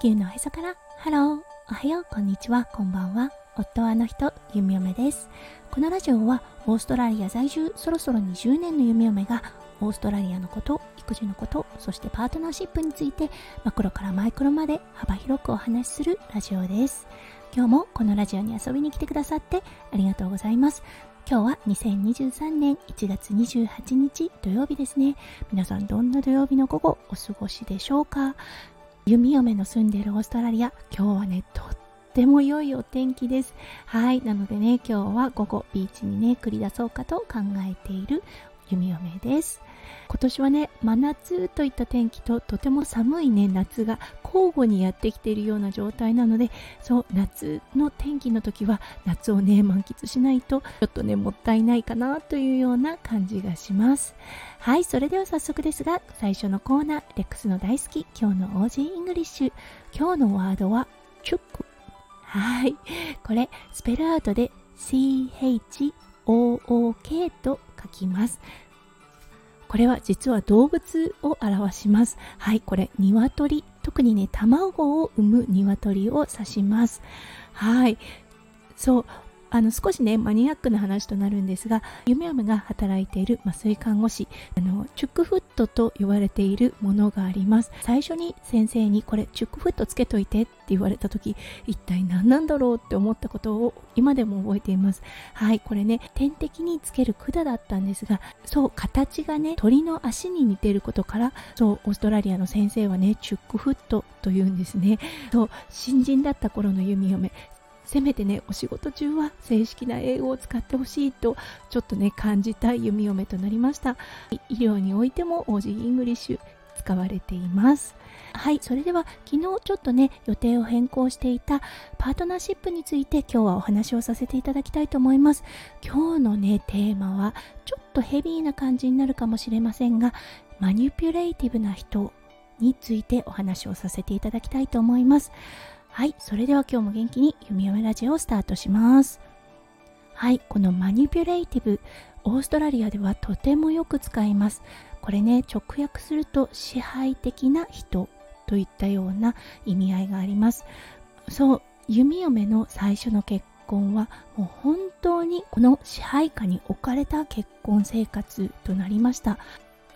地球のおへそから。ハロー。おはよう。こんにちは。こんばんは。夫はあの人。弓嫁です。このラジオはオーストラリア在住。そろそろ20年の弓嫁がオーストラリアのこと育児のことそしてパートナーシップについてマクロからマイクロまで幅広くお話しするラジオです。今日もこのラジオに遊びに来てくださってありがとうございます。今日は2023年1月28日土曜日ですね。皆さんどんな土曜日の午後お過ごしでしょうか？弓嫁の住んでいるオーストラリア今日はねとっても良いお天気です。はいなのでね今日は午後ビーチにね繰り出そうかと考えている弓嫁です。今年はね真夏といった天気ととても寒いね夏が交互にやってきているような状態なのでそう夏の天気の時は夏をね満喫しないとちょっとねもったいないかなというような感じがします。はいそれでは早速ですが最初のコーナーレックスの大好き今日の Aussie English。今日のワードは chook。はいこれ spell out で CHOOK と書きます。これは実は動物を表します。はい、これ、鶏。特にね、卵を産む鶏を指します。はい。そう、あの少しねマニアックな話となるんですが弓嫁が働いている麻酔看護師あのチュックフットと言われているものがあります。最初に先生にこれチュックフットつけといてって言われた時一体何なんだろうって思ったことを今でも覚えています。はいこれね点滴につける管だったんですがそう形がね鳥の足に似てることからそうオーストラリアの先生はねチュックフットというんですね。そう新人だった頃の弓嫁せめてねお仕事中は正式な英語を使ってほしいとちょっとね感じた弓嫁となりました。医療においても OG イングリッシュ使われています。はいそれでは昨日ちょっとね予定を変更していたパートナーシップについて今日はお話をさせていただきたいと思います。今日のねテーマはちょっとヘビーな感じになるかもしれませんが manipulative な人についてお話をさせていただきたいと思います。はい、それでは今日も元気に弓嫁ラジオをスタートします。はい、このマニピュレイティブ、オーストラリアではとてもよく使います。これね、直訳すると支配的な人といったような意味合いがあります。そう、弓嫁の最初の結婚はもう本当にこの支配下に置かれた結婚生活となりました。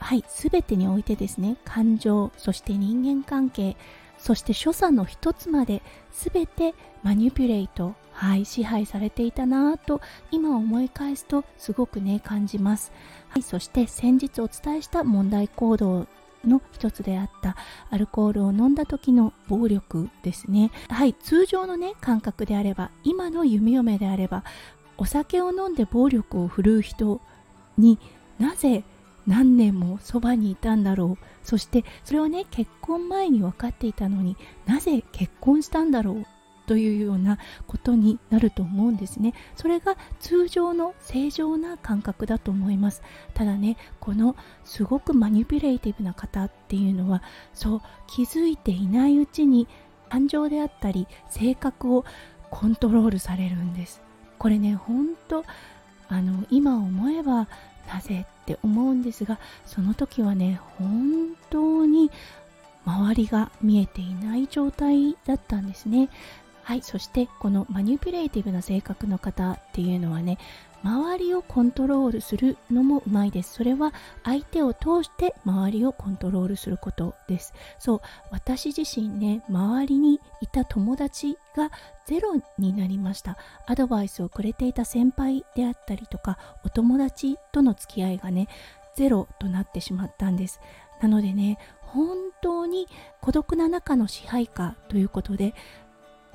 はい、すべてにおいてですね、感情、そして人間関係、そして所作の一つまで全てマニュピュレート、はい、支配されていたなぁと今思い返すとすごくね感じます、はい、そして先日お伝えした問題行動の一つであったアルコールを飲んだ時の暴力ですね。はい通常のね感覚であれば今の弓嫁であればお酒を飲んで暴力を振るう人になぜ何年もそばにいたんだろう。そしてそれをね結婚前に分かっていたのになぜ結婚したんだろう。というようなことになると思うんですね。それが通常の正常な感覚だと思います。ただねこのすごくマニピュレーティブな方っていうのはそう気づいていないうちに感情であったり性格をコントロールされるんです。これねほんとあの今思えばなぜって思うんですがその時はね本当に周りが見えていない状態だったんですね。はいそしてこのマニュピュレーティブな性格の方っていうのはね周りをコントロールするのもうまいです。それは相手を通して周りをコントロールすることです。そう私自身ね周りにいた友達がゼロになりました。アドバイスをくれていた先輩であったりとかお友達との付き合いがねゼロとなってしまったんです。なのでね本当に孤独な中の支配下ということで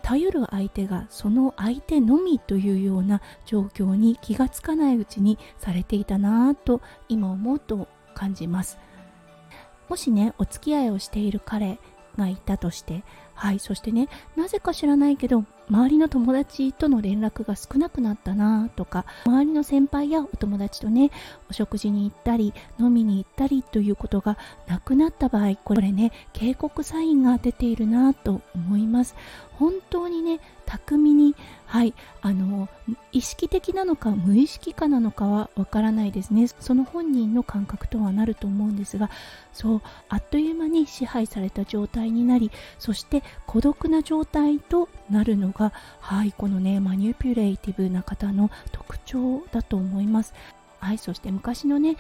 頼る相手がその相手のみというような状況に気がつかないうちにされていたなぁと今思うと感じます。もしねお付き合いをしている彼がいたとしてはいそしてねなぜか知らないけど周りの友達との連絡が少なくなったなとか周りの先輩やお友達とねお食事に行ったり飲みに行ったりということがなくなった場合これね警告サインが出ているなと思います。本当にね巧みにはいあの意識的なのか無意識化なのかはわからないですね。その本人の感覚とはなると思うんですがそうあっという間に支配された状態になりそして孤独な状態となるのがはいこのねマニュピュレイティブな方の特徴だと思います。はいそして昔のね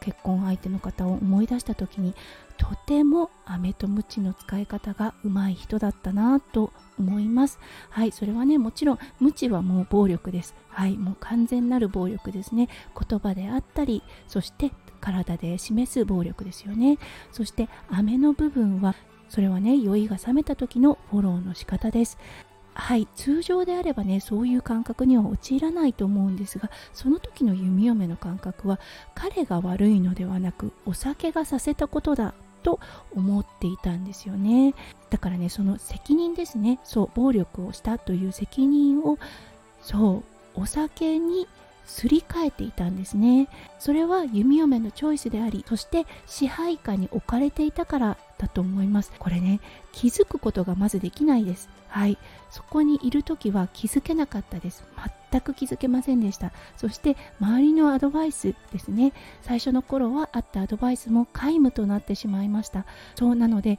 結婚相手の方を思い出した時にとても飴とムチの使い方がうまい人だったなと思います。はいそれはねもちろんムチはもう暴力です。はいもう完全なる暴力ですね。言葉であったりそして体で示す暴力ですよね。そして飴の部分はそれはね酔いが覚めた時のフォローの仕方です。はい通常であればねそういう感覚には陥らないと思うんですがその時の弓嫁の感覚は彼が悪いのではなくお酒がさせたことだと思っていたんですよね。だからねその責任ですね。そう暴力をしたという責任をそうお酒にすり替えていたんですね。それは弓嫁のチョイスでありそして支配下に置かれていたからだと思います。これね気づくことがまずできないです。はい。そこにいる時は気づけなかったです。全く気づけませんでした。そして周りのアドバイスですね。最初の頃はあったアドバイスも皆無となってしまいました。そうなので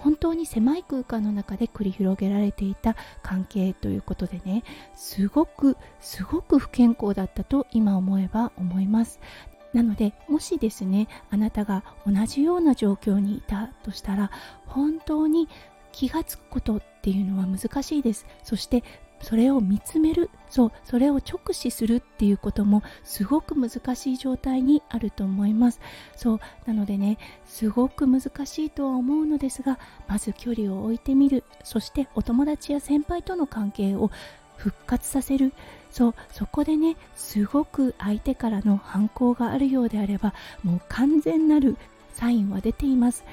本当に狭い空間の中で繰り広げられていた関係ということでねすごくすごく不健康だったと今思えば思います。なのでもしですねあなたが同じような状況にいたとしたら本当に気がつくことっていうのは難しいです。そしてそれを見つめるそうそれを直視するっていうこともすごく難しい状態にあると思います。そうなのでねすごく難しいとは思うのですがまず距離を置いてみる。そしてお友達や先輩との関係を復活させる。そうそこでねすごく相手からの反抗があるようであればもう完全なるサインは出ています。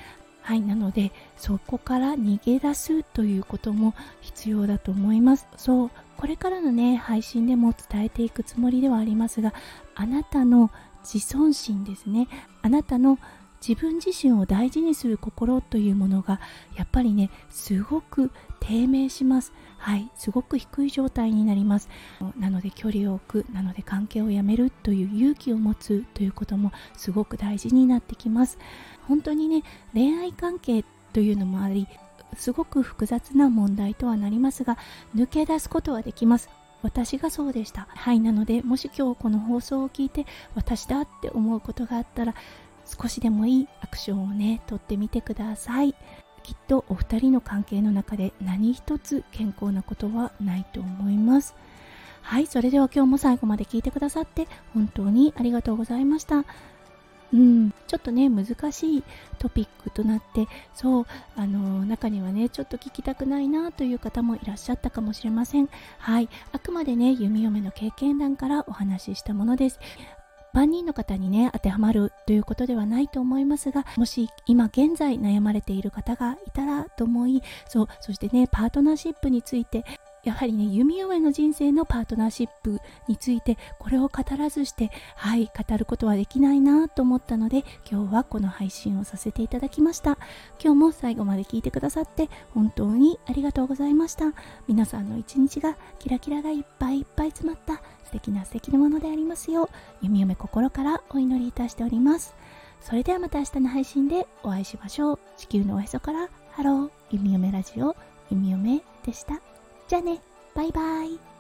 はいなのでそこから逃げ出すということも必要だと思います。そうこれからのね配信でも伝えていくつもりではありますがあなたの自尊心ですね。あなたの自分自身を大事にする心というものがやっぱりねすごく低迷します。はいすごく低い状態になります。なので距離を置くなので関係をやめるという勇気を持つということもすごく大事になってきます。本当にね恋愛関係というのもありすごく複雑な問題とはなりますが抜け出すことはできます。私がそうでした。はいなのでもし今日この放送を聞いて私だって思うことがあったら少しでもいいアクションをねとってみてください。きっとお二人の関係の中で何一つ健康なことはないと思います。はいそれでは今日も最後まで聞いてくださって本当にありがとうございました。うん、ちょっとね難しいトピックとなってそうあの中にはねちょっと聞きたくないなという方もいらっしゃったかもしれません。はいあくまでね弓嫁の経験談からお話ししたものです。万人の方にね当てはまるということではないと思いますがもし今現在悩まれている方がいたらと思いそうそしてねパートナーシップについてやはりね弓嫁の人生のパートナーシップについてこれを語らずしてはい語ることはできないなと思ったので今日はこの配信をさせていただきました。今日も最後まで聞いてくださって本当にありがとうございました。皆さんの一日がキラキラがいっぱいいっぱい詰まった。素敵な素敵なものでありますよう弓嫁心からお祈りいたしております。それではまた明日の配信でお会いしましょう。地球のおへそからハロー弓嫁ラジオ弓嫁でした。じゃあね。バイバイ。